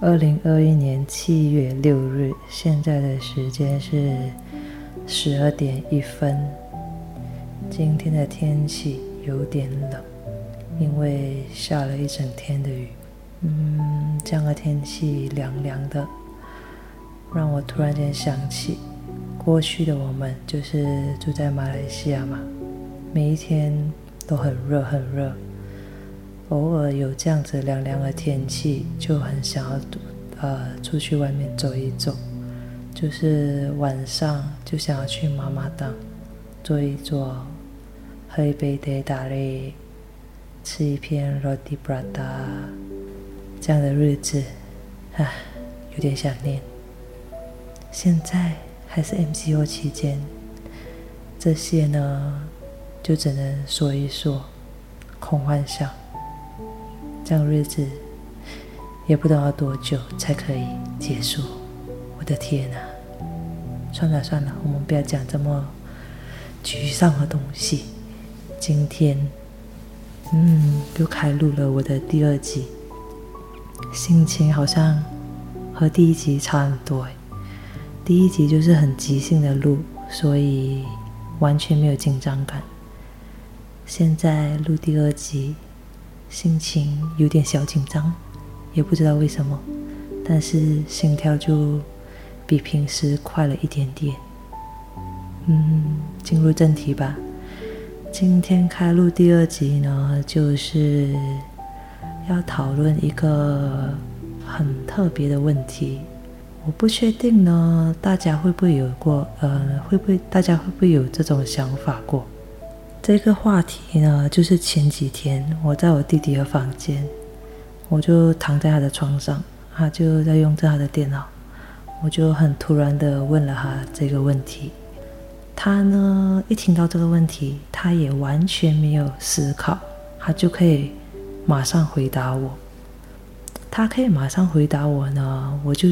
二零二一年七月六日，现在的时间是十二点一分。今天的天气有点冷，因为下了一整天的雨。嗯，这样的天气凉凉的，让我突然间想起过去的我们，就是住在马来西亚嘛，每一天都很热很热。偶尔有这样子凉凉的天气，就很想要呃出去外面走一走，就是晚上就想要去妈妈档坐一坐，喝一杯茶打嘞，吃一片 roti prata，这样的日子，唉，有点想念。现在还是 MCO 期间，这些呢就只能说一说空幻想。这样日子也不知道要多久才可以结束。我的天哪！算了算了，我们不要讲这么沮丧的东西。今天，嗯，又开录了我的第二集，心情好像和第一集差很多第一集就是很即兴的录，所以完全没有紧张感。现在录第二集。心情有点小紧张，也不知道为什么，但是心跳就比平时快了一点点。嗯，进入正题吧。今天开录第二集呢，就是要讨论一个很特别的问题。我不确定呢，大家会不会有过？呃，会不会大家会不会有这种想法过？这个话题呢，就是前几天我在我弟弟的房间，我就躺在他的床上，他就在用着他的电脑，我就很突然的问了他这个问题。他呢，一听到这个问题，他也完全没有思考，他就可以马上回答我。他可以马上回答我呢，我就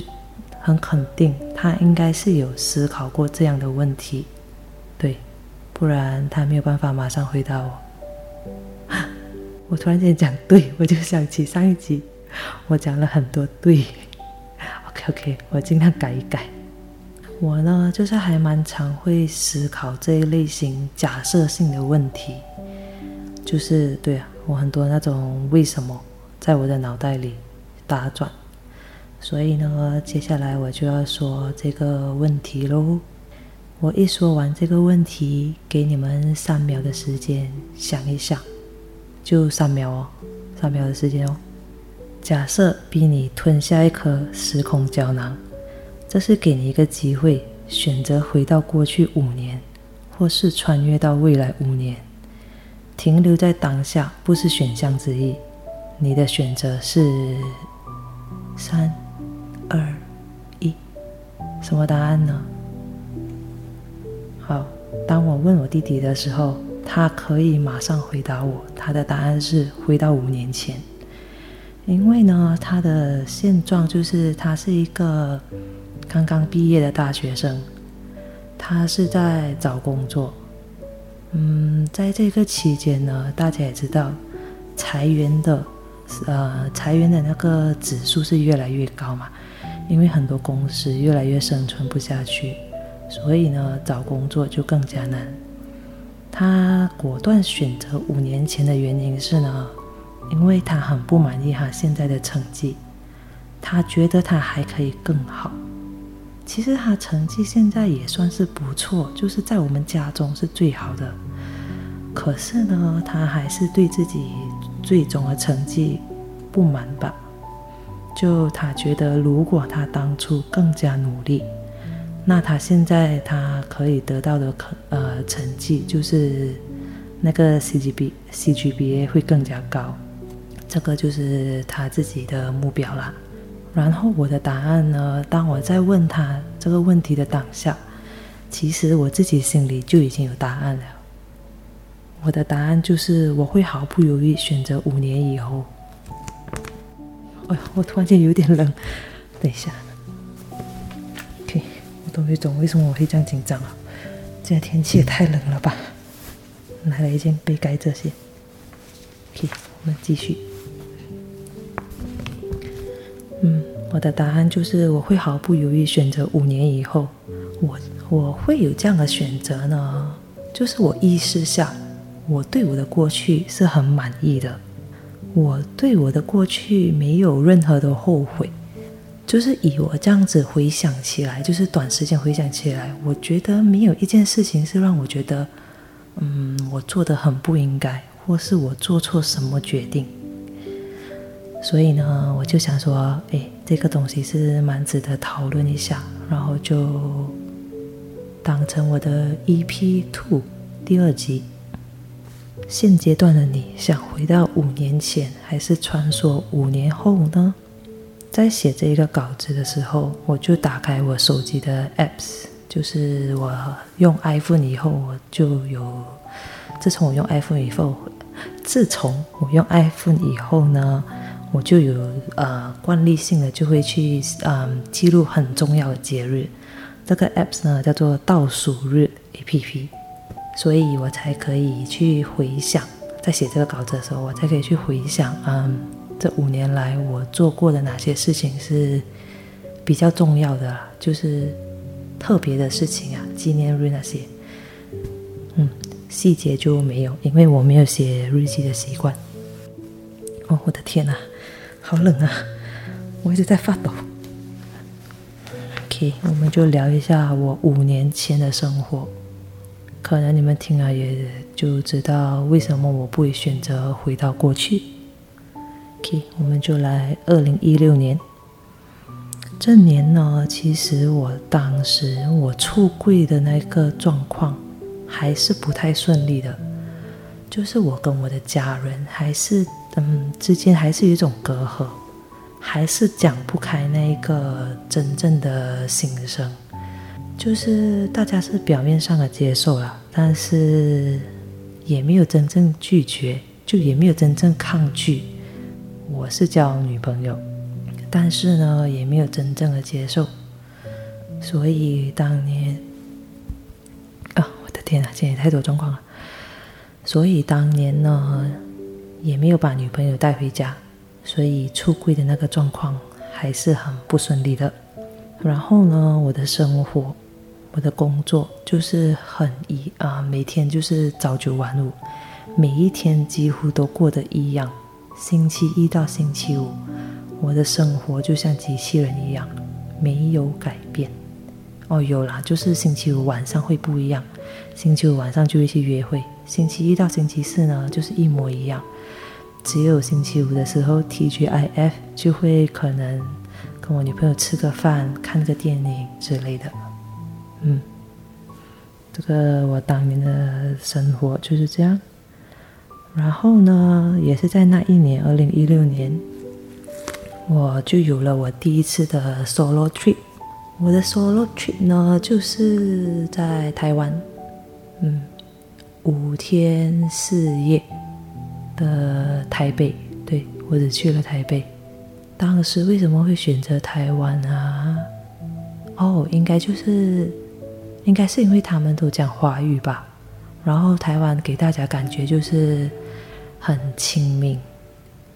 很肯定他应该是有思考过这样的问题，不然他没有办法马上回答我。我突然间讲对，我就想起上一集我讲了很多对。OK OK，我尽量改一改。我呢，就是还蛮常会思考这一类型假设性的问题，就是对啊，我很多那种为什么在我的脑袋里打转。所以呢，接下来我就要说这个问题喽。我一说完这个问题，给你们三秒的时间想一想，就三秒哦，三秒的时间哦。假设逼你吞下一颗时空胶囊，这是给你一个机会，选择回到过去五年，或是穿越到未来五年。停留在当下不是选项之一，你的选择是三、二、一，什么答案呢？好，当我问我弟弟的时候，他可以马上回答我。他的答案是回到五年前，因为呢，他的现状就是他是一个刚刚毕业的大学生，他是在找工作。嗯，在这个期间呢，大家也知道，裁员的呃裁员的那个指数是越来越高嘛，因为很多公司越来越生存不下去。所以呢，找工作就更加难。他果断选择五年前的原因是呢，因为他很不满意他现在的成绩，他觉得他还可以更好。其实他成绩现在也算是不错，就是在我们家中是最好的。可是呢，他还是对自己最终的成绩不满吧？就他觉得，如果他当初更加努力。那他现在他可以得到的可呃成绩就是那个 CGB CGBA 会更加高，这个就是他自己的目标啦。然后我的答案呢，当我在问他这个问题的当下，其实我自己心里就已经有答案了。我的答案就是我会毫不犹豫选择五年以后。哎呀，我突然间有点冷，等一下。终于懂为什么我会这样紧张了。这天气也太冷了吧！拿了一件被盖着先。OK，我们继续。嗯，我的答案就是我会毫不犹豫选择五年以后。我我会有这样的选择呢，就是我意识下，我对我的过去是很满意的，我对我的过去没有任何的后悔。就是以我这样子回想起来，就是短时间回想起来，我觉得没有一件事情是让我觉得，嗯，我做的很不应该，或是我做错什么决定。所以呢，我就想说，哎，这个东西是蛮值得讨论一下，然后就当成我的 EP Two 第二集。现阶段的你想回到五年前，还是穿梭五年后呢？在写这一个稿子的时候，我就打开我手机的 apps，就是我用 iPhone 以后，我就有。自从我用 iPhone 以后，自从我用 iPhone 以后呢，我就有呃惯例性的就会去嗯记录很重要的节日。这个 apps 呢叫做倒数日 APP，所以我才可以去回想，在写这个稿子的时候，我才可以去回想嗯。这五年来，我做过的哪些事情是比较重要的？就是特别的事情啊，纪念日那些。嗯，细节就没有，因为我没有写日记的习惯。哦，我的天哪，好冷啊！我一直在发抖。OK，我们就聊一下我五年前的生活。可能你们听了也就知道为什么我不会选择回到过去。我们就来二零一六年。这年呢，其实我当时我出柜的那个状况还是不太顺利的，就是我跟我的家人还是嗯之间还是有一种隔阂，还是讲不开那一个真正的心声，就是大家是表面上的接受了，但是也没有真正拒绝，就也没有真正抗拒。我是交女朋友，但是呢，也没有真正的接受。所以当年，啊，我的天啊，今天太多状况了。所以当年呢，也没有把女朋友带回家，所以出柜的那个状况还是很不顺利的。然后呢，我的生活，我的工作就是很一啊，每天就是朝九晚五，每一天几乎都过得一样。星期一到星期五，我的生活就像机器人一样，没有改变。哦，有啦，就是星期五晚上会不一样，星期五晚上就会去约会。星期一到星期四呢，就是一模一样。只有星期五的时候，TGIF 就会可能跟我女朋友吃个饭、看个电影之类的。嗯，这个我当年的生活就是这样。然后呢，也是在那一年，二零一六年，我就有了我第一次的 solo trip。我的 solo trip 呢，就是在台湾，嗯，五天四夜的台北。对我只去了台北。当时为什么会选择台湾啊？哦，应该就是，应该是因为他们都讲华语吧。然后台湾给大家感觉就是。很亲民、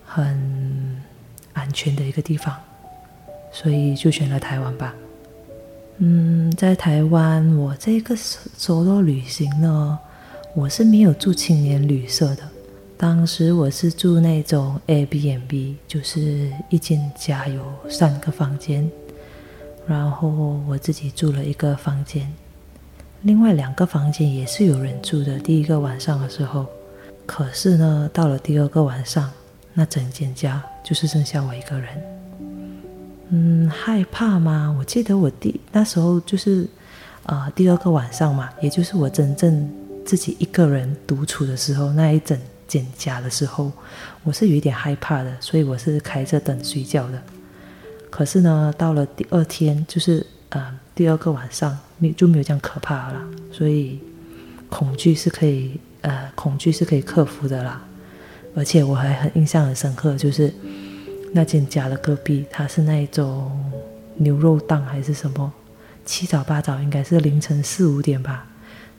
很安全的一个地方，所以就选了台湾吧。嗯，在台湾，我这个走路旅行呢，我是没有住青年旅社的。当时我是住那种 Airbnb，就是一间家有三个房间，然后我自己住了一个房间，另外两个房间也是有人住的。第一个晚上的时候。可是呢，到了第二个晚上，那整间家就是剩下我一个人。嗯，害怕吗？我记得我第那时候就是，呃，第二个晚上嘛，也就是我真正自己一个人独处的时候，那一整间家的时候，我是有一点害怕的，所以我是开着灯睡觉的。可是呢，到了第二天，就是呃第二个晚上，没就没有这样可怕了。所以恐惧是可以。呃，恐惧是可以克服的啦，而且我还很印象很深刻，就是那间家的隔壁，它是那一种牛肉档还是什么，七早八早，应该是凌晨四五点吧，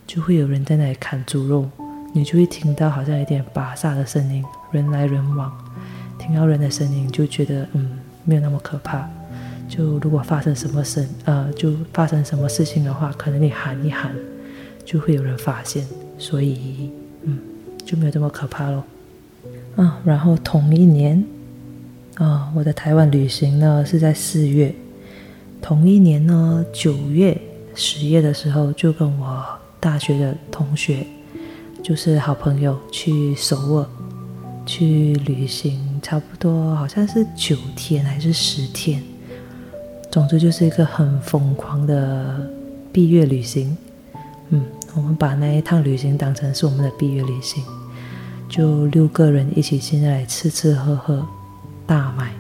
就会有人在那里砍猪肉，你就会听到好像有点巴萨的声音，人来人往，听到人的声音就觉得嗯没有那么可怕，就如果发生什么事，呃，就发生什么事情的话，可能你喊一喊，就会有人发现，所以，嗯，就没有这么可怕咯。啊，然后同一年，啊，我的台湾旅行呢是在四月，同一年呢九月、十月的时候，就跟我大学的同学，就是好朋友去首尔。去旅行，差不多好像是九天还是十天，总之就是一个很疯狂的毕业旅行。嗯，我们把那一趟旅行当成是我们的毕业旅行，就六个人一起现在来吃吃喝喝，大买，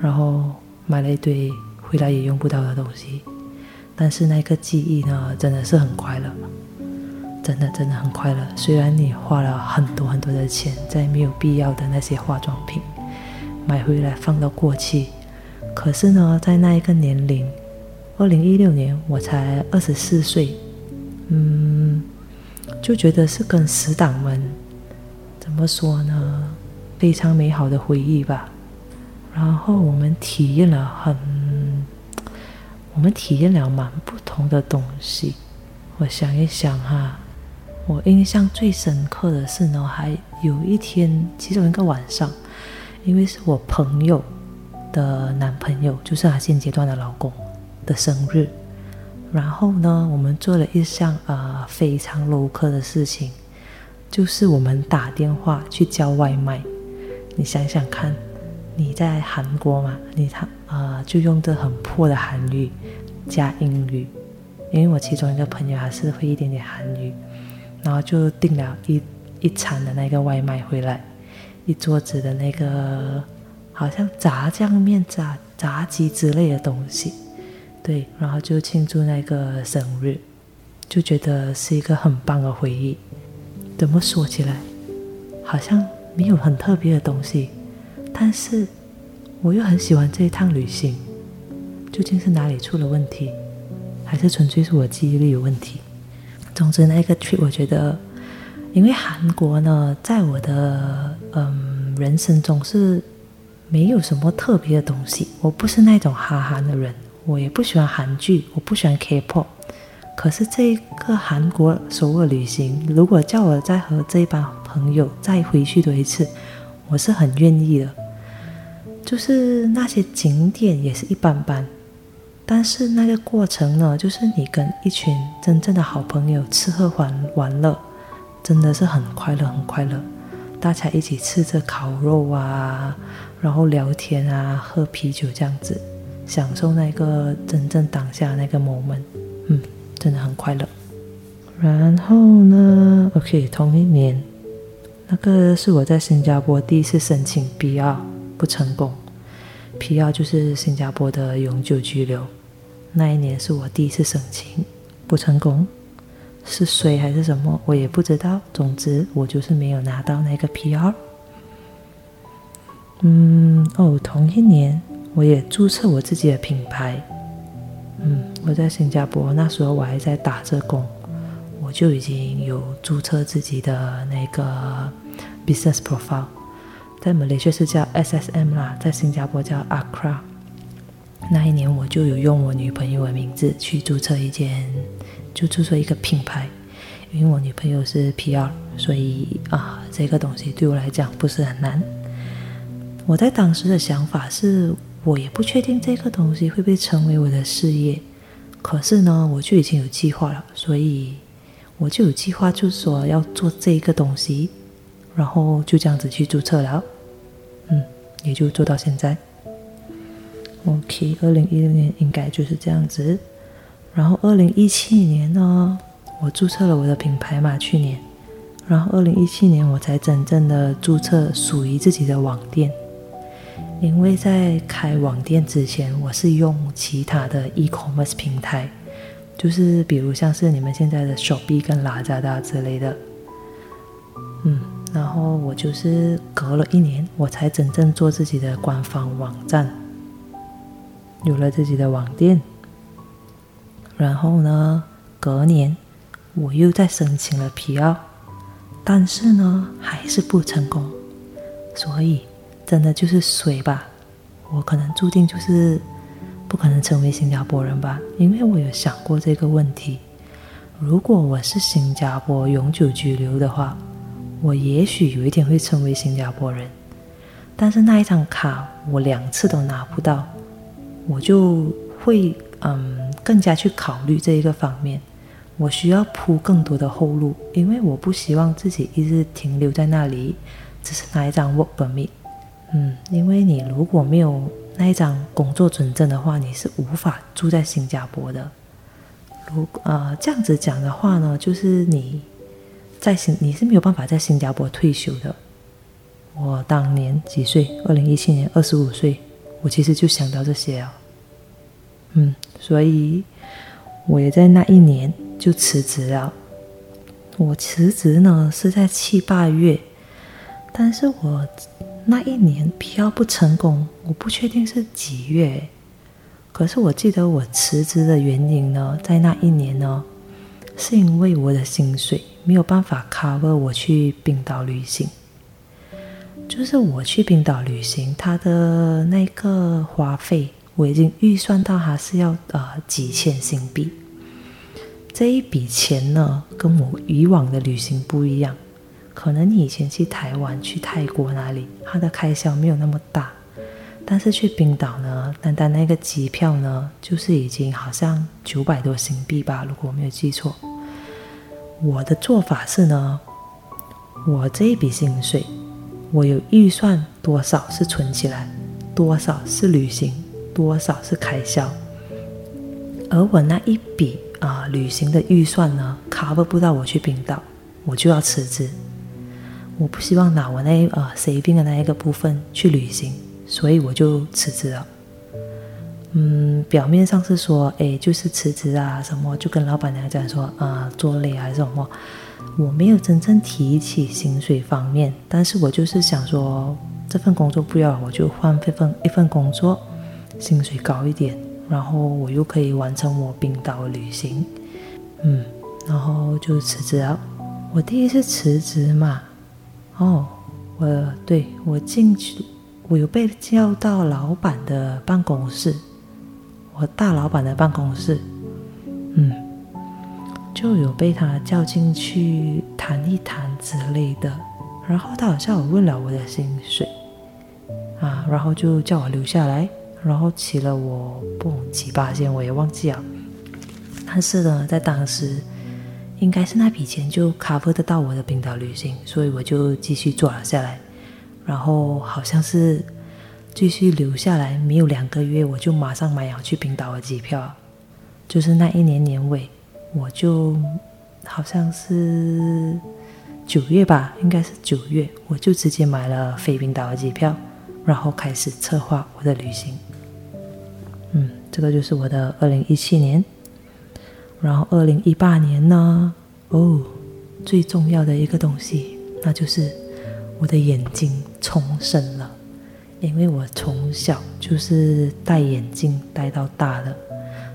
然后买了一堆回来也用不到的东西，但是那个记忆呢，真的是很快乐。真的真的很快乐，虽然你花了很多很多的钱在没有必要的那些化妆品买回来放到过期，可是呢，在那一个年龄，二零一六年我才二十四岁，嗯，就觉得是跟死党们怎么说呢，非常美好的回忆吧。然后我们体验了很，我们体验了蛮不同的东西。我想一想哈。我印象最深刻的是呢，还有一天，其中一个晚上，因为是我朋友的男朋友，就是他现阶段的老公的生日，然后呢，我们做了一项呃非常 low 的事情，就是我们打电话去叫外卖。你想想看，你在韩国嘛，你他呃就用的很破的韩语加英语，因为我其中一个朋友还是会一点点韩语。然后就订了一一餐的那个外卖回来，一桌子的那个好像炸酱面、炸炸鸡之类的东西，对，然后就庆祝那个生日，就觉得是一个很棒的回忆。怎么说起来，好像没有很特别的东西，但是我又很喜欢这一趟旅行。究竟是哪里出了问题，还是纯粹是我记忆力有问题？总之，那个 trip 我觉得，因为韩国呢，在我的嗯人生中是没有什么特别的东西。我不是那种哈韩的人，我也不喜欢韩剧，我不喜欢 K-pop。可是这个韩国首尔旅行，如果叫我再和这帮朋友再回去多一次，我是很愿意的。就是那些景点也是一般般。但是那个过程呢，就是你跟一群真正的好朋友吃喝玩玩乐，真的是很快乐，很快乐。大家一起吃着烤肉啊，然后聊天啊，喝啤酒这样子，享受那个真正当下那个 moment，嗯，真的很快乐。然后呢，OK，同一年，那个是我在新加坡第一次申请 PR 不成功，PR 就是新加坡的永久居留。那一年是我第一次申请，不成功，是谁还是什么，我也不知道。总之，我就是没有拿到那个 PR。嗯，哦，同一年我也注册我自己的品牌。嗯，我在新加坡那时候我还在打着工，我就已经有注册自己的那个 business profile，在马来西亚是叫 SSM 啦，在新加坡叫 Acra。那一年我就有用我女朋友的名字去注册一间，就注册一个品牌，因为我女朋友是 PR，所以啊，这个东西对我来讲不是很难。我在当时的想法是，我也不确定这个东西会不会成为我的事业，可是呢，我就已经有计划了，所以我就有计划，就说要做这个东西，然后就这样子去注册了，嗯，也就做到现在。OK，二零一六年应该就是这样子。然后二零一七年呢，我注册了我的品牌嘛，去年。然后二零一七年我才真正的注册属于自己的网店。因为在开网店之前，我是用其他的 e-commerce 平台，就是比如像是你们现在的手臂跟拉扎达之类的。嗯，然后我就是隔了一年，我才真正做自己的官方网站。有了自己的网店，然后呢，隔年我又再申请了皮奥，但是呢还是不成功，所以真的就是水吧，我可能注定就是不可能成为新加坡人吧？因为我有想过这个问题。如果我是新加坡永久居留的话，我也许有一天会成为新加坡人。但是那一张卡我两次都拿不到，我就会嗯更加去考虑这一个方面。我需要铺更多的后路，因为我不希望自己一直停留在那里，只是拿一张 work permit。嗯，因为你如果没有那一张工作准证的话，你是无法住在新加坡的。如呃这样子讲的话呢，就是你在新你是没有办法在新加坡退休的。我当年几岁？二零一七年二十五岁，我其实就想到这些啊。嗯，所以我也在那一年就辞职了。我辞职呢是在七八月，但是我那一年比较不成功，我不确定是几月。可是我记得我辞职的原因呢，在那一年呢，是因为我的薪水没有办法 cover 我去冰岛旅行。就是我去冰岛旅行，他的那个花费我已经预算到，还是要呃几千新币。这一笔钱呢，跟我以往的旅行不一样。可能你以前去台湾、去泰国那里，它的开销没有那么大，但是去冰岛呢，单单那个机票呢，就是已经好像九百多新币吧，如果我没有记错。我的做法是呢，我这一笔薪水。我有预算多少是存起来，多少是旅行，多少是开销。而我那一笔啊旅行的预算呢，cover 不到我去冰岛，我就要辞职。我不希望拿我那呃生病的那一个部分去旅行，所以我就辞职了。嗯，表面上是说，哎，就是辞职啊什么，就跟老板娘讲说啊做累还是什么。我没有真正提起薪水方面，但是我就是想说，这份工作不要，我就换一份一份工作，薪水高一点，然后我又可以完成我冰岛旅行，嗯，然后就辞职了。我第一次辞职嘛，哦，我对我进去，我有被叫到老板的办公室，我大老板的办公室，嗯。就有被他叫进去谈一谈之类的，然后他好像有问了我的薪水啊，然后就叫我留下来，然后起了我不几八千，我也忘记了。但是呢，在当时应该是那笔钱就 cover 得到我的冰岛旅行，所以我就继续做了下来。然后好像是继续留下来，没有两个月我就马上买好去冰岛的机票，就是那一年年尾。我就好像是九月吧，应该是九月，我就直接买了飞冰岛的机票，然后开始策划我的旅行。嗯，这个就是我的二零一七年。然后二零一八年呢，哦，最重要的一个东西，那就是我的眼睛重生了，因为我从小就是戴眼镜戴到大的，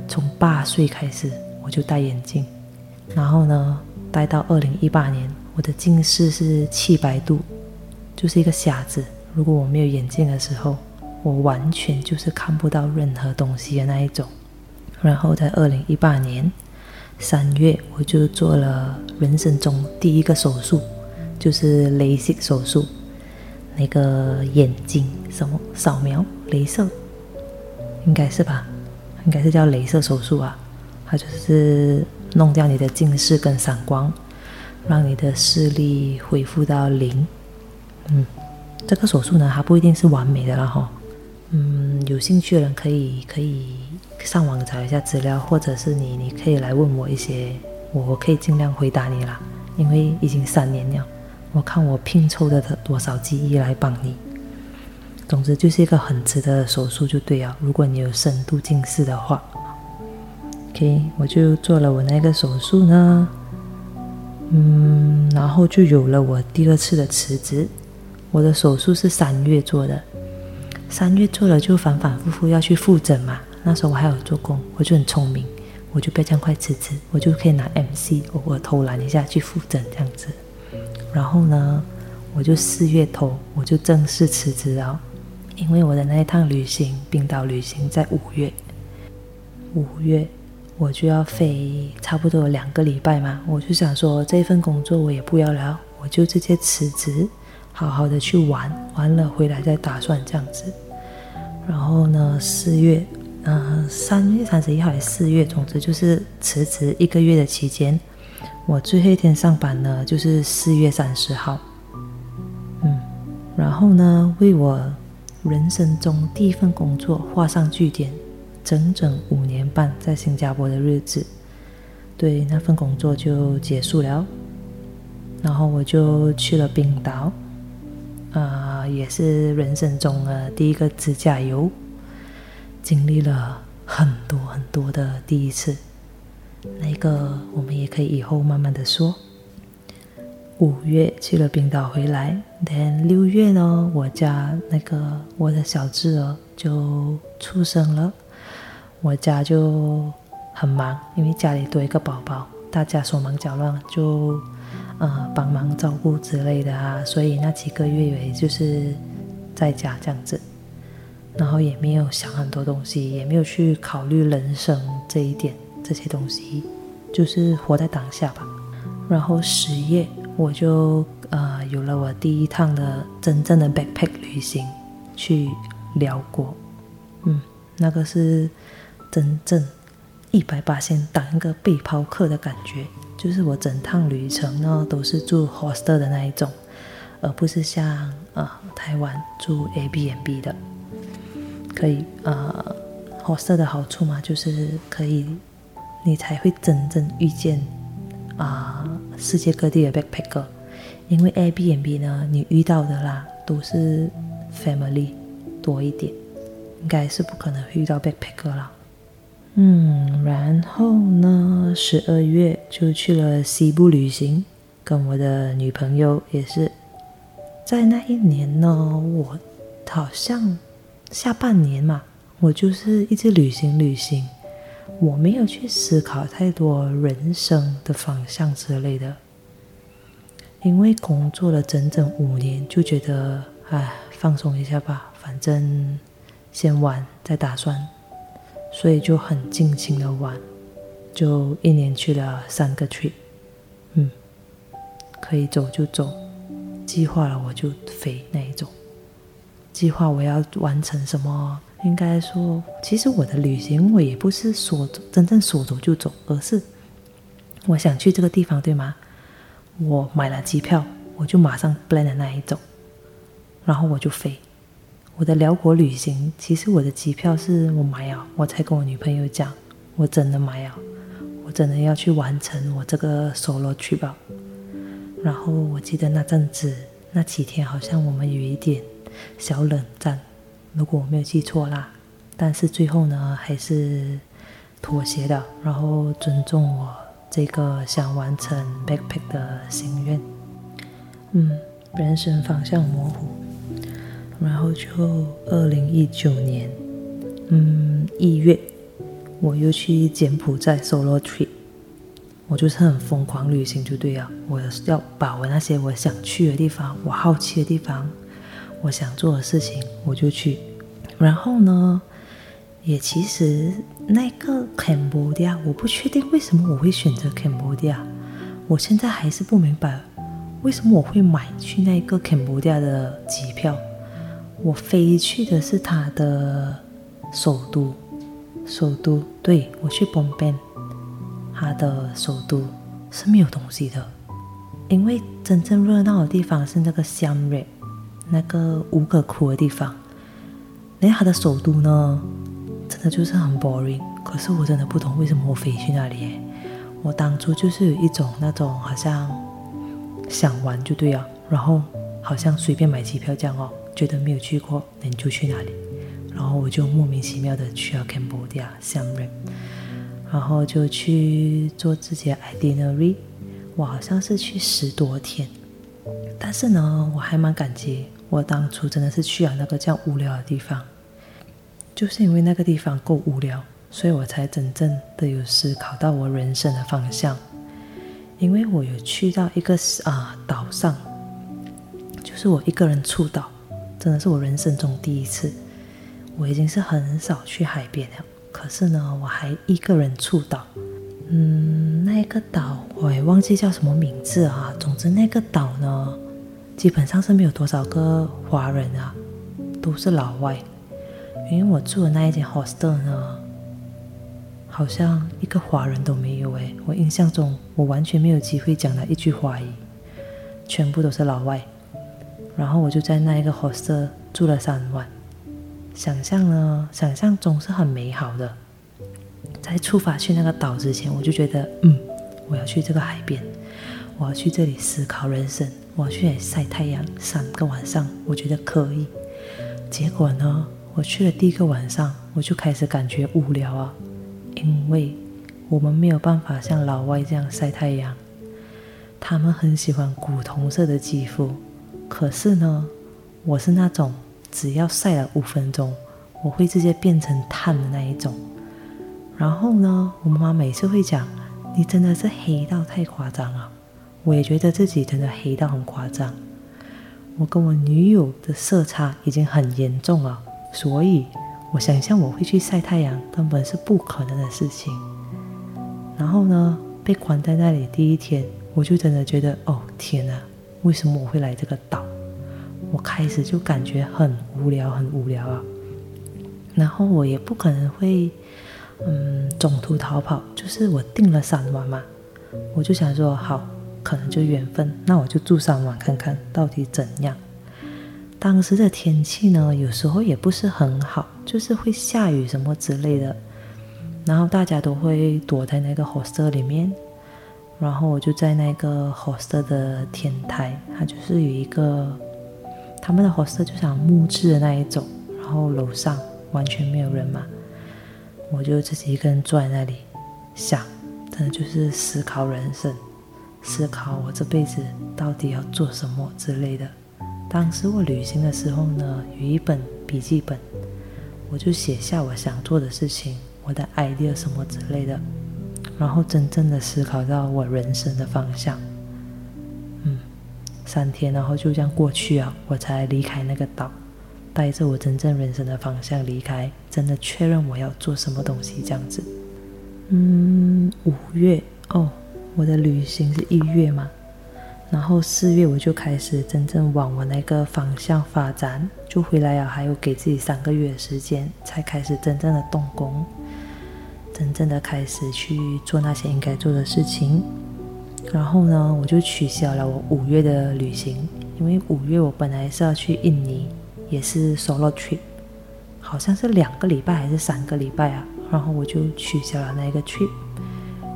从八岁开始。我就戴眼镜，然后呢，戴到二零一八年，我的近视是七百度，就是一个瞎子。如果我没有眼镜的时候，我完全就是看不到任何东西的那一种。然后在二零一八年三月，我就做了人生中第一个手术，就是镭射手术，那个眼睛什么扫描镭射，应该是吧？应该是叫镭射手术啊。它就是弄掉你的近视跟散光，让你的视力恢复到零。嗯，这个手术呢，它不一定是完美的了哈。嗯，有兴趣的人可以可以上网找一下资料，或者是你你可以来问我一些，我可以尽量回答你啦。因为已经三年了，我看我拼凑的多少记忆来帮你。总之就是一个很值得的手术就对了。如果你有深度近视的话。OK，我就做了我那个手术呢，嗯，然后就有了我第二次的辞职。我的手术是三月做的，三月做了就反反复复要去复诊嘛。那时候我还有做工，我就很聪明，我就不要这样快辞职，我就可以拿 MC 偶尔偷懒一下去复诊这样子。然后呢，我就四月头我就正式辞职了，因为我的那一趟旅行，冰岛旅行在五月。五月我就要飞，差不多两个礼拜嘛，我就想说这份工作我也不要了，我就直接辞职，好好的去玩，完了回来再打算这样子。然后呢，四月，嗯，三月三十一号还是四月，总之就是辞职一个月的期间，我最后一天上班呢就是四月三十号。嗯，然后呢，为我人生中第一份工作画上句点。整整五年半在新加坡的日子，对那份工作就结束了。然后我就去了冰岛，啊，也是人生中的第一个指甲油，经历了很多很多的第一次。那个我们也可以以后慢慢的说。五月去了冰岛回来，then 六月呢，我家那个我的小侄儿就出生了。我家就很忙，因为家里多一个宝宝，大家手忙脚乱，就呃帮忙照顾之类的啊，所以那几个月也就是在家这样子，然后也没有想很多东西，也没有去考虑人生这一点这些东西，就是活在当下吧。然后十月我就呃有了我第一趟的真正的 backpack 旅行，去辽国，嗯，那个是。真正一百八先当一个背包客的感觉，就是我整趟旅程呢都是住 hostel 的那一种，而不是像呃台湾住 A B N B 的。可以呃 hostel 的好处嘛，就是可以你才会真正遇见啊世界各地的 backpacker，因为 A B N B 呢你遇到的啦都是 family 多一点，应该是不可能遇到 backpacker 了。嗯，然后呢？十二月就去了西部旅行，跟我的女朋友也是。在那一年呢，我好像下半年嘛，我就是一直旅行旅行，我没有去思考太多人生的方向之类的。因为工作了整整五年，就觉得唉，放松一下吧，反正先玩再打算。所以就很尽情的玩，就一年去了三个去嗯，可以走就走，计划了我就飞那一种。计划我要完成什么？应该说，其实我的旅行我也不是说真正说走就走，而是我想去这个地方，对吗？我买了机票，我就马上 plan 的那一种，然后我就飞。我的辽国旅行，其实我的机票是我买了，我才跟我女朋友讲，我真的买了，我真的要去完成我这个 solo trip。然后我记得那阵子那几天，好像我们有一点小冷战，如果我没有记错啦。但是最后呢，还是妥协的，然后尊重我这个想完成 backpack 的心愿。嗯，人生方向模糊。然后就二零一九年，嗯，一月，我又去柬埔寨 solo trip，我就是很疯狂旅行，就对了。我要把我那些我想去的地方，我好奇的地方，我想做的事情，我就去。然后呢，也其实那个 Cambodia，我不确定为什么我会选择 Cambodia，我现在还是不明白为什么我会买去那个 Cambodia 的机票。我飞去的是他的首都，首都对我去 b o m b a 他的首都是没有东西的，因为真正热闹的地方是那个香瑞，那个五个窟的地方。那他的首都呢，真的就是很 boring。可是我真的不懂为什么我飞去那里。我当初就是有一种那种好像想玩就对了，然后好像随便买机票这样哦。觉得没有去过，那你就去哪里？然后我就莫名其妙的去了 Cambodia s a m r e 然后就去做自己的 itinerary。我好像是去十多天，但是呢，我还蛮感激我当初真的是去了那个叫无聊的地方，就是因为那个地方够无聊，所以我才真正的有思考到我人生的方向。因为我有去到一个啊岛上，就是我一个人出岛。真的是我人生中第一次，我已经是很少去海边了。可是呢，我还一个人出岛。嗯，那个岛我也忘记叫什么名字啊。总之，那个岛呢，基本上是没有多少个华人啊，都是老外。因为我住的那一间 hostel 呢，好像一个华人都没有诶。我印象中，我完全没有机会讲了一句华语，全部都是老外。然后我就在那一个 hostel 住了三晚。想象呢，想象总是很美好的。在出发去那个岛之前，我就觉得，嗯，我要去这个海边，我要去这里思考人生，我要去晒太阳三个晚上，我觉得可以。结果呢，我去了第一个晚上，我就开始感觉无聊啊，因为我们没有办法像老外这样晒太阳，他们很喜欢古铜色的肌肤，可是呢，我是那种。只要晒了五分钟，我会直接变成碳的那一种。然后呢，我妈妈每次会讲：“你真的是黑到太夸张了。”我也觉得自己真的黑到很夸张。我跟我女友的色差已经很严重了，所以我想象我会去晒太阳根本是不可能的事情。然后呢，被关在那里第一天，我就真的觉得：“哦天哪，为什么我会来这个岛？”我开始就感觉很无聊，很无聊啊。然后我也不可能会，嗯，中途逃跑。就是我订了三晚嘛，我就想说，好，可能就缘分，那我就住三晚看看到底怎样。当时的天气呢，有时候也不是很好，就是会下雨什么之类的。然后大家都会躲在那个 hostel 里面，然后我就在那个 host 的天台，它就是有一个。他们的火色就像木质的那一种，然后楼上完全没有人嘛，我就自己一个人坐在那里想，真的就是思考人生，思考我这辈子到底要做什么之类的。当时我旅行的时候呢，有一本笔记本，我就写下我想做的事情，我的 idea 什么之类的，然后真正的思考到我人生的方向。嗯三天，然后就这样过去啊，我才离开那个岛，带着我真正人生的方向离开，真的确认我要做什么东西这样子。嗯，五月哦，我的旅行是一月嘛，然后四月我就开始真正往我那个方向发展，就回来啊，还有给自己三个月的时间，才开始真正的动工，真正的开始去做那些应该做的事情。然后呢，我就取消了我五月的旅行，因为五月我本来是要去印尼，也是 solo trip，好像是两个礼拜还是三个礼拜啊。然后我就取消了那个 trip，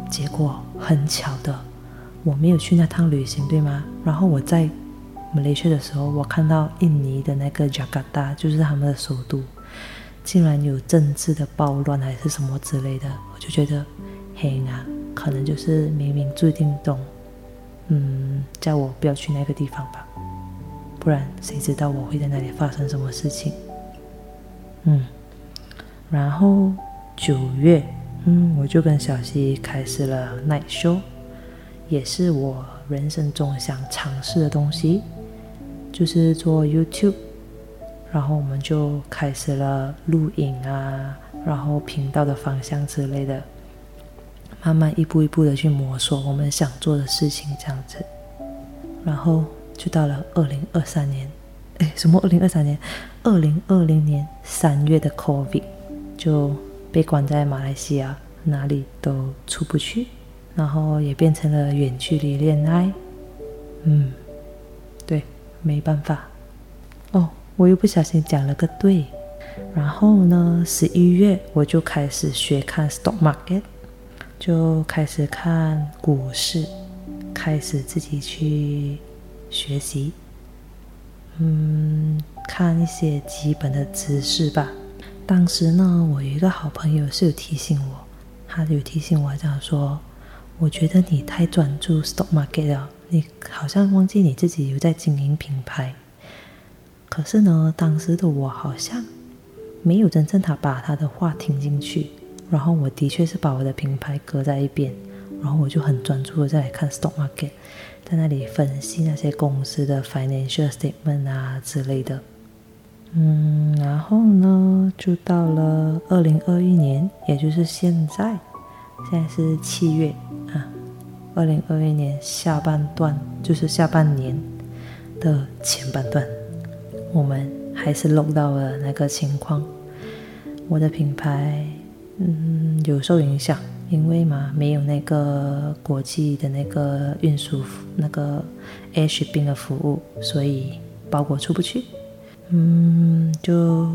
结果很巧的，我没有去那趟旅行，对吗？然后我在马来西亚的时候，我看到印尼的那个雅加达，就是他们的首都，竟然有政治的暴乱还是什么之类的，我就觉得嘿啊。可能就是冥冥注定懂，嗯，叫我不要去那个地方吧，不然谁知道我会在那里发生什么事情？嗯，然后九月，嗯，我就跟小溪开始了 night show，也是我人生中想尝试的东西，就是做 YouTube，然后我们就开始了录影啊，然后频道的方向之类的。慢慢一步一步的去摸索我们想做的事情，这样子，然后就到了二零二三年，哎，什么二零二三年？二零二零年三月的 COVID 就被关在马来西亚，哪里都出不去，然后也变成了远距离恋爱。嗯，对，没办法。我又不小心讲了个对。然后呢，十一月我就开始学看 stock market。就开始看股市，开始自己去学习，嗯，看一些基本的知识吧。当时呢，我有一个好朋友是有提醒我，他有提醒我这样说：“我觉得你太专注 stock market 了，你好像忘记你自己有在经营品牌。”可是呢，当时的我好像没有真正他把他的话听进去。然后我的确是把我的品牌搁在一边，然后我就很专注的在看 stock market，在那里分析那些公司的 financial statement 啊之类的。嗯，然后呢，就到了二零二一年，也就是现在，现在是七月啊，二零二一年下半段，就是下半年的前半段，我们还是漏到了那个情况，我的品牌嗯有受影响，因为嘛没有那个国际的那个运输那个 air shipping 的服务，所以包裹出不去。嗯，就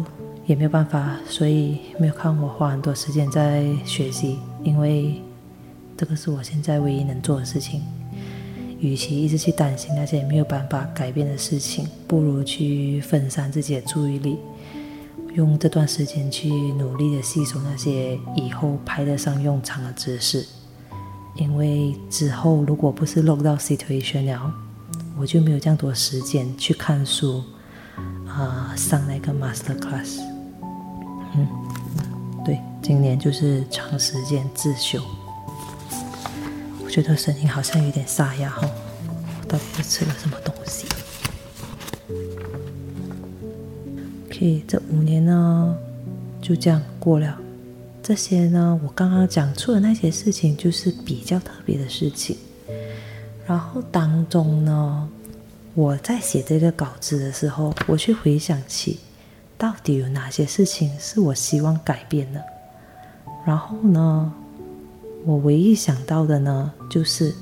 也没有办法，所以没有看我花很多时间在学习，因为这个是我现在唯一能做的事情。与其一直去担心那些没有办法改变的事情，不如去分散自己的注意力，用这段时间去努力的吸收那些以后派得上用场的知识。因为之后如果不是落到 situation 了，我就没有这样多时间去看书。啊，上那个 master class，嗯，对，今年就是长时间自修。觉得声音好像有点沙哑哈，到底是吃了什么东西？OK，这五年呢就这样过了。这些呢，我刚刚讲出的那些事情，就是比较特别的事情。然后当中呢。我在写这个稿子的时候，我去回想起，到底有哪些事情是我希望改变的。然后呢，我唯一想到的呢，就是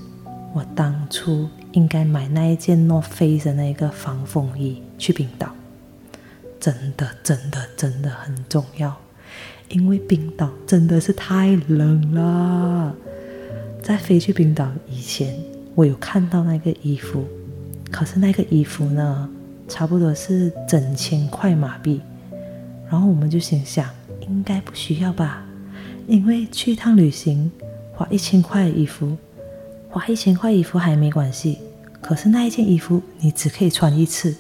我当初应该买那一件诺菲的那个防风衣去冰岛。真的，真的，真的很重要，因为冰岛真的是太冷了。在飞去冰岛以前，我有看到那个衣服。可是那个衣服呢，差不多是整千块马币，然后我们就心想，应该不需要吧，因为去一趟旅行花一千块衣服，花一千块衣服还没关系。可是那一件衣服你只可以穿一次，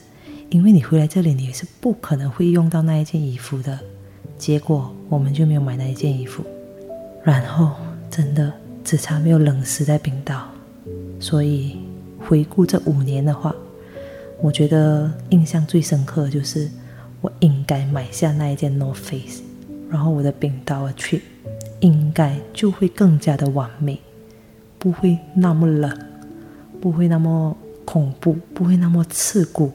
因为你回来这里你是不可能会用到那一件衣服的。结果我们就没有买那一件衣服，然后真的只差没有冷死在冰岛，所以。回顾这五年的话，我觉得印象最深刻的就是我应该买下那一件 North Face，然后我的冰岛 trip 应该就会更加的完美，不会那么冷，不会那么恐怖，不会那么刺骨。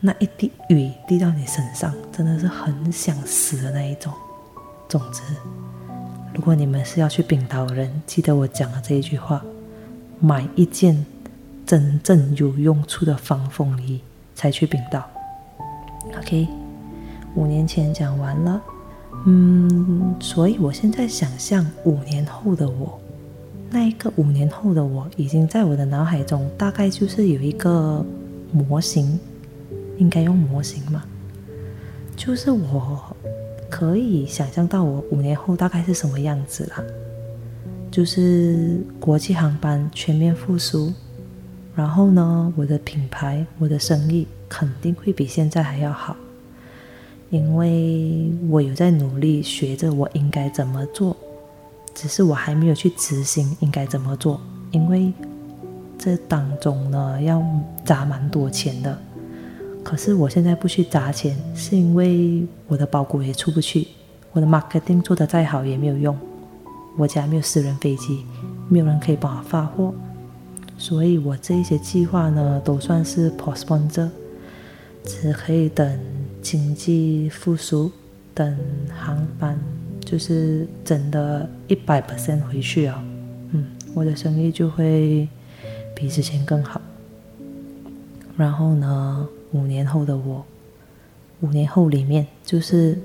那一滴雨滴到你身上，真的是很想死的那一种。总之，如果你们是要去冰岛人，记得我讲的这一句话：买一件。真正有用处的防风衣才去冰岛。OK，五年前讲完了，嗯，所以我现在想象五年后的我，那一个五年后的我已经在我的脑海中大概就是有一个模型，应该用模型嘛，就是我可以想象到我五年后大概是什么样子了，就是国际航班全面复苏。然后呢，我的品牌，我的生意肯定会比现在还要好，因为我有在努力学着我应该怎么做，只是我还没有去执行应该怎么做，因为这当中呢要砸蛮多钱的。可是我现在不去砸钱，是因为我的包裹也出不去，我的 marketing 做的再好也没有用，我家没有私人飞机，没有人可以帮我发货。所以我这一些计划呢，都算是 postpone 着，只可以等经济复苏，等航班就是真的一百 percent 回去啊，嗯，我的生意就会比之前更好。然后呢，五年后的我，五年后里面就是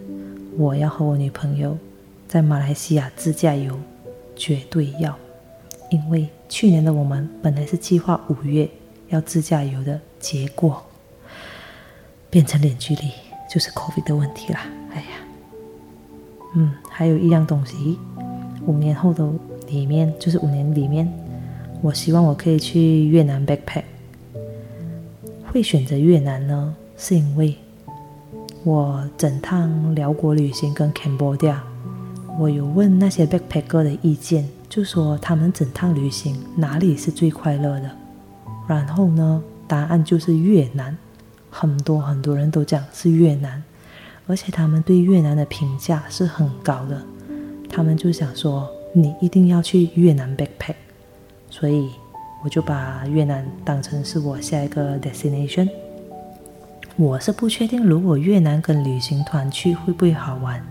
我要和我女朋友在马来西亚自驾游，绝对要。因为去年的我们本来是计划五月要自驾游的，结果变成零距离，就是 COVID 的问题啦。哎呀，嗯，还有一样东西，五年后的里面，就是五年里面，我希望我可以去越南 backpack。会选择越南呢，是因为我整趟辽国旅行跟 Cambodia，我有问那些 backpacker 的意见。就说他们整趟旅行哪里是最快乐的？然后呢，答案就是越南。很多很多人都讲是越南，而且他们对越南的评价是很高的。他们就想说，你一定要去越南 backpack，所以我就把越南当成是我下一个 destination。我是不确定，如果越南跟旅行团去会不会好玩，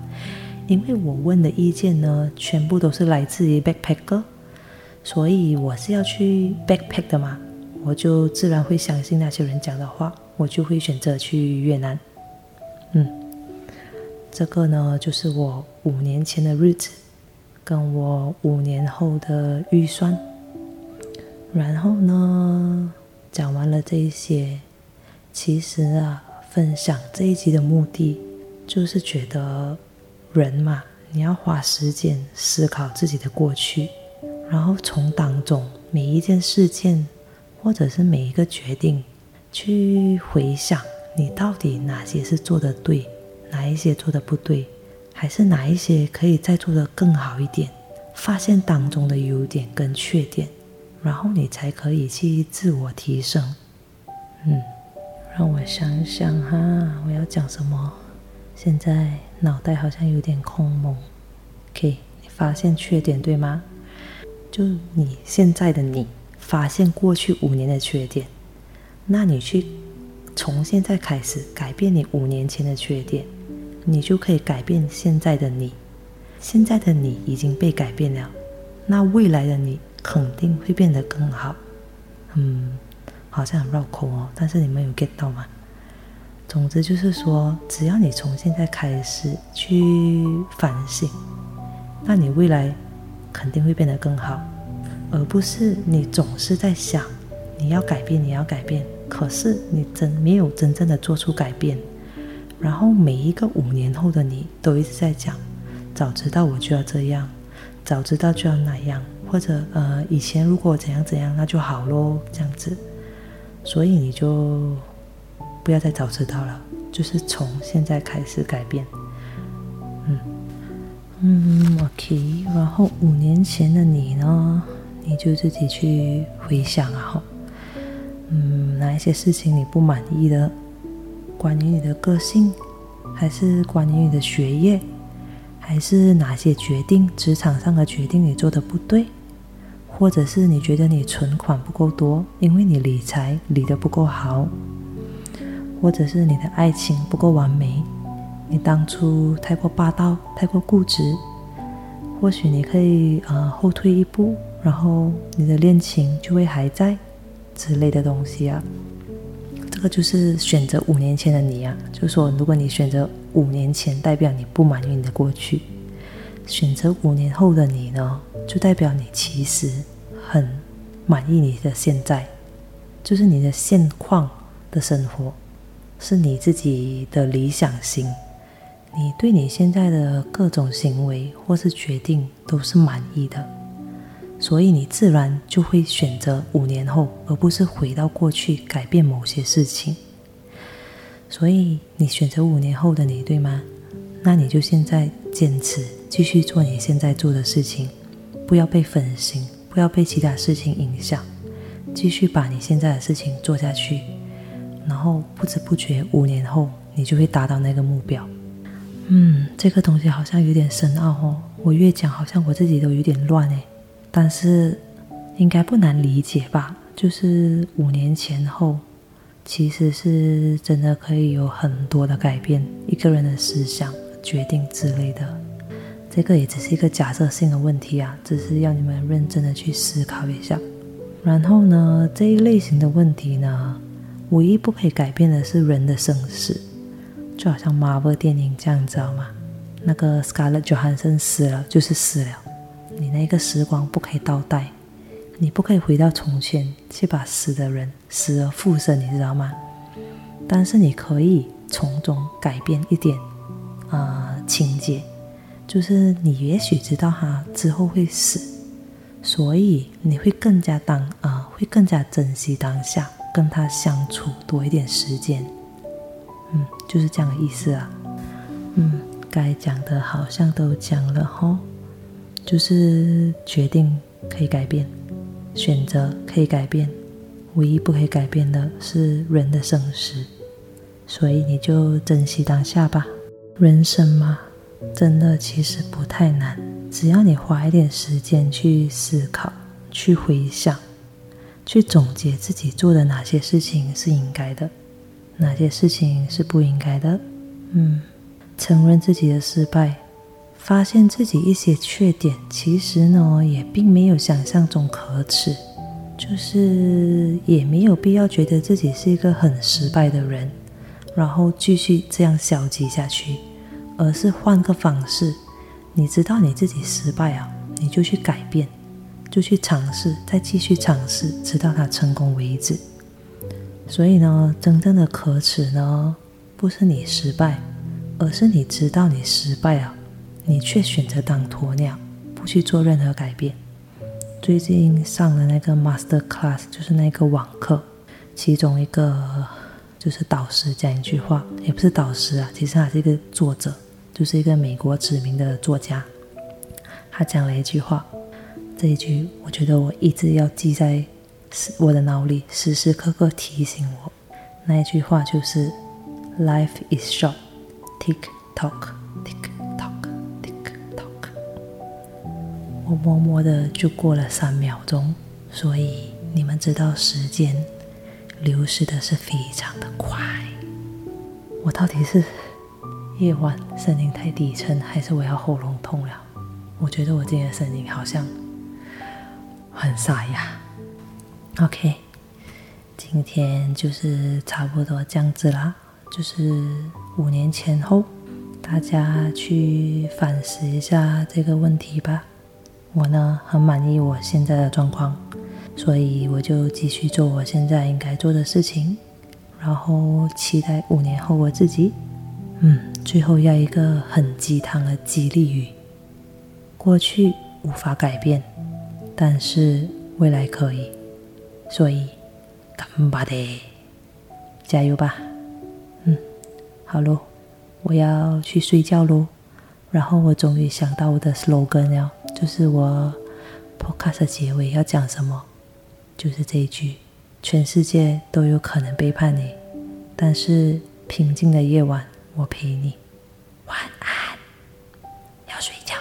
因为我问的意见呢，全部都是来自于 backpacker，所以我是要去 backpack 的嘛。我就自然会相信那些人讲的话，我就会选择去越南。嗯，这个呢就是我五年前的日子，跟我五年后的预算。然后呢，讲完了这一些，其实啊，分享这一集的目的就是觉得人嘛，你要花时间思考自己的过去，然后从当中每一件事件。或者是每一个决定，去回想你到底哪些是做的对，哪一些做的不对，还是哪一些可以再做的更好一点，发现当中的优点跟缺点，然后你才可以去自我提升。嗯，让我想想哈，我要讲什么？现在脑袋好像有点空蒙。OK，你发现缺点对吗？就你现在的你。发现过去五年的缺点，那你去从现在开始改变你五年前的缺点，你就可以改变现在的你。现在的你已经被改变了，那未来的你肯定会变得更好。嗯，好像很绕口哦，但是你们有 get 到吗？总之就是说，只要你从现在开始去反省，那你未来肯定会变得更好。而不是你总是在想你要改变，你要改变，可是你真没有真正的做出改变。然后每一个五年后的你都一直在讲，早知道我就要这样，早知道就要那样，或者呃以前如果怎样怎样那就好咯，这样子。所以你就不要再早知道了，就是从现在开始改变。嗯嗯，OK。然后五年前的你呢？你就自己去回想啊，嗯，哪一些事情你不满意的？关于你的个性，还是关于你的学业，还是哪些决定，职场上的决定你做的不对？或者是你觉得你存款不够多，因为你理财理得不够好？或者是你的爱情不够完美，你当初太过霸道，太过固执？或许你可以呃后退一步。然后你的恋情就会还在之类的东西啊，这个就是选择五年前的你啊。就是说，如果你选择五年前，代表你不满意你的过去；选择五年后的你呢，就代表你其实很满意你的现在，就是你的现况的生活，是你自己的理想型。你对你现在的各种行为或是决定都是满意的。所以你自然就会选择五年后，而不是回到过去改变某些事情。所以你选择五年后的你，对吗？那你就现在坚持继续做你现在做的事情，不要被分心，不要被其他事情影响，继续把你现在的事情做下去。然后不知不觉五年后，你就会达到那个目标。嗯，这个东西好像有点深奥哦。我越讲，好像我自己都有点乱诶。但是应该不难理解吧？就是五年前后，其实是真的可以有很多的改变，一个人的思想、决定之类的。这个也只是一个假设性的问题啊，只是要你们认真的去思考一下。然后呢，这一类型的问题呢，唯一不可以改变的是人的生死，就好像 Marvel 电影这样，知道吗？那个 Scarlett Johansson 死了就是死了。你那个时光不可以倒带，你不可以回到从前去把死的人死而复生，你知道吗？但是你可以从中改变一点啊情节，就是你也许知道他之后会死，所以你会更加当啊会更加珍惜当下，跟他相处多一点时间。嗯，就是这样的意思啊。嗯，该讲的好像都讲了吼。就是决定可以改变，选择可以改变，唯一不可以改变的是人的生死。所以你就珍惜当下吧。人生嘛，真的其实不太难，只要你花一点时间去思考、去回想、去总结自己做的哪些事情是应该的，哪些事情是不应该的。嗯，承认自己的失败。发现自己一些缺点，其实呢也并没有想象中可耻，就是也没有必要觉得自己是一个很失败的人，然后继续这样消极下去，而是换个方式。你知道你自己失败啊，你就去改变，就去尝试，再继续尝试，直到他成功为止。所以呢，真正的可耻呢，不是你失败，而是你知道你失败了。你却选择当鸵鸟，不去做任何改变。最近上的那个 master class 就是那个网课，其中一个就是导师讲一句话，也不是导师啊，其实他是一个作者，就是一个美国知名的作家。他讲了一句话，这一句我觉得我一直要记在我的脑里，时时刻刻提醒我。那一句话就是：Life is short, tick tock, 我默默的就过了三秒钟，所以你们知道时间流失的是非常的快。我到底是夜晚声音太低沉，还是我要喉咙痛了？我觉得我今天的声音好像很沙哑。OK，今天就是差不多这样子啦，就是五年前后，大家去反思一下这个问题吧。我呢很满意我现在的状况，所以我就继续做我现在应该做的事情，然后期待五年后我自己。嗯，最后要一个很鸡汤的激励语：过去无法改变，但是未来可以，所以干巴的，加油吧！嗯，好喽，我要去睡觉喽。然后我终于想到我的 slogan 了。就是我 podcast 结尾要讲什么，就是这一句：全世界都有可能背叛你，但是平静的夜晚，我陪你。晚安，要睡觉。